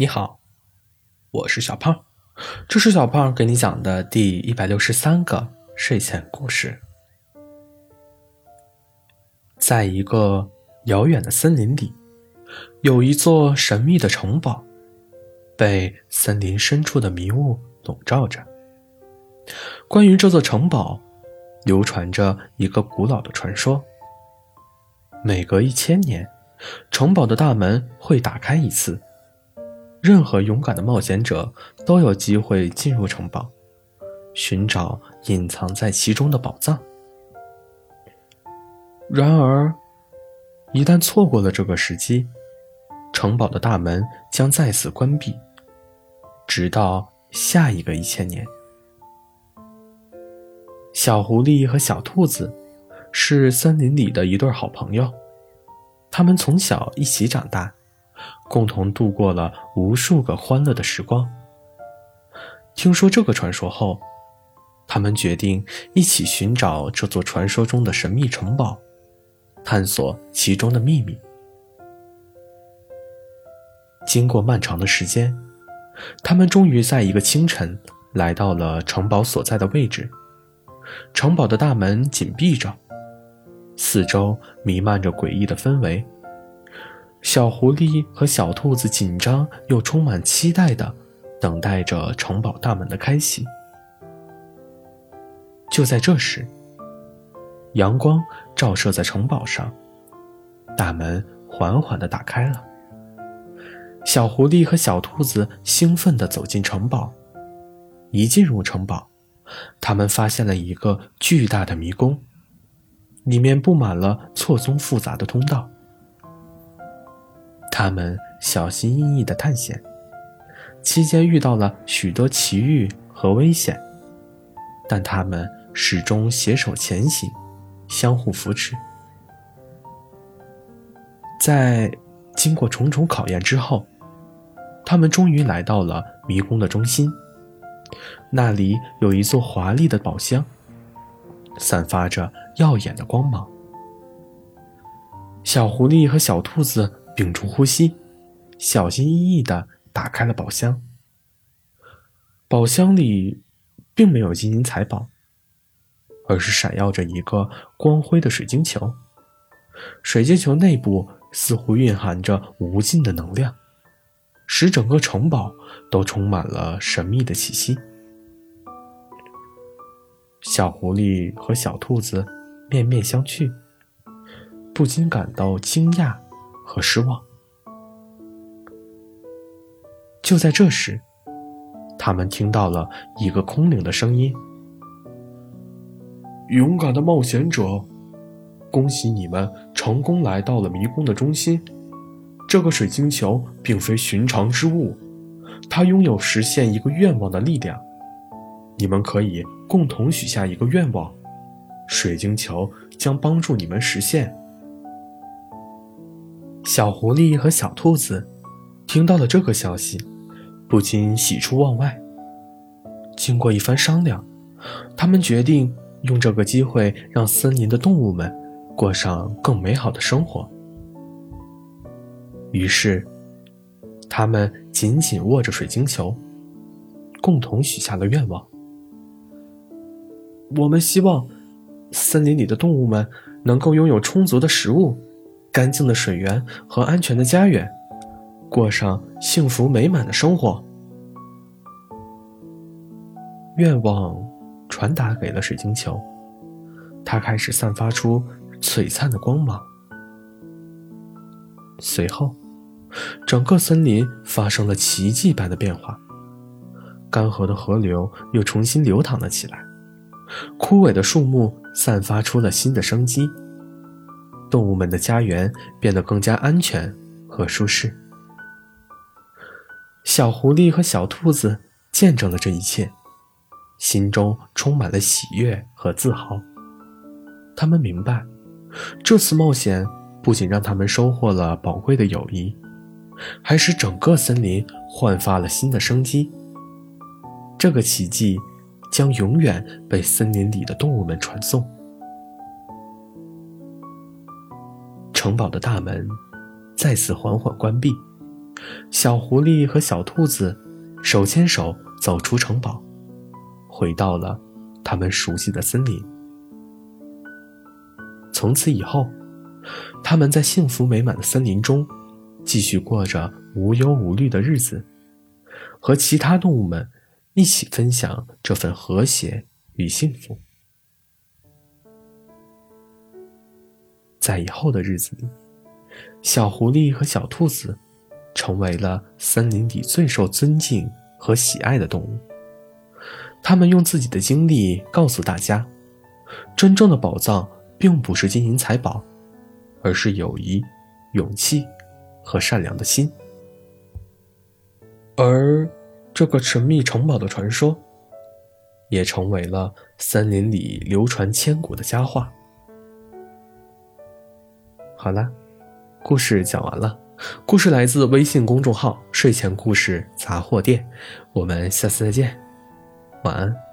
你好，我是小胖，这是小胖给你讲的第一百六十三个睡前故事。在一个遥远的森林里，有一座神秘的城堡，被森林深处的迷雾笼罩着。关于这座城堡，流传着一个古老的传说：每隔一千年，城堡的大门会打开一次。任何勇敢的冒险者都有机会进入城堡，寻找隐藏在其中的宝藏。然而，一旦错过了这个时机，城堡的大门将再次关闭，直到下一个一千年。小狐狸和小兔子是森林里的一对好朋友，他们从小一起长大。共同度过了无数个欢乐的时光。听说这个传说后，他们决定一起寻找这座传说中的神秘城堡，探索其中的秘密。经过漫长的时间，他们终于在一个清晨来到了城堡所在的位置。城堡的大门紧闭着，四周弥漫着诡异的氛围。小狐狸和小兔子紧张又充满期待的等待着城堡大门的开启。就在这时，阳光照射在城堡上，大门缓缓的打开了。小狐狸和小兔子兴奋地走进城堡。一进入城堡，他们发现了一个巨大的迷宫，里面布满了错综复杂的通道。他们小心翼翼的探险，期间遇到了许多奇遇和危险，但他们始终携手前行，相互扶持。在经过重重考验之后，他们终于来到了迷宫的中心。那里有一座华丽的宝箱，散发着耀眼的光芒。小狐狸和小兔子。屏住呼吸，小心翼翼地打开了宝箱。宝箱里并没有金银财宝，而是闪耀着一个光辉的水晶球。水晶球内部似乎蕴含着无尽的能量，使整个城堡都充满了神秘的气息。小狐狸和小兔子面面相觑，不禁感到惊讶。和失望。就在这时，他们听到了一个空灵的声音：“勇敢的冒险者，恭喜你们成功来到了迷宫的中心。这个水晶球并非寻常之物，它拥有实现一个愿望的力量。你们可以共同许下一个愿望，水晶球将帮助你们实现。”小狐狸和小兔子听到了这个消息，不禁喜出望外。经过一番商量，他们决定用这个机会让森林的动物们过上更美好的生活。于是，他们紧紧握着水晶球，共同许下了愿望：我们希望森林里的动物们能够拥有充足的食物。干净的水源和安全的家园，过上幸福美满的生活。愿望传达给了水晶球，它开始散发出璀璨的光芒。随后，整个森林发生了奇迹般的变化，干涸的河流又重新流淌了起来，枯萎的树木散发出了新的生机。动物们的家园变得更加安全和舒适。小狐狸和小兔子见证了这一切，心中充满了喜悦和自豪。他们明白，这次冒险不仅让他们收获了宝贵的友谊，还使整个森林焕发了新的生机。这个奇迹将永远被森林里的动物们传颂。城堡的大门再次缓缓关闭，小狐狸和小兔子手牵手走出城堡，回到了他们熟悉的森林。从此以后，他们在幸福美满的森林中，继续过着无忧无虑的日子，和其他动物们一起分享这份和谐与幸福。在以后的日子里，小狐狸和小兔子成为了森林里最受尊敬和喜爱的动物。他们用自己的经历告诉大家，真正的宝藏并不是金银财宝，而是友谊、勇气和善良的心。而这个神秘城堡的传说，也成为了森林里流传千古的佳话。好了，故事讲完了。故事来自微信公众号“睡前故事杂货店”，我们下次再见，晚安。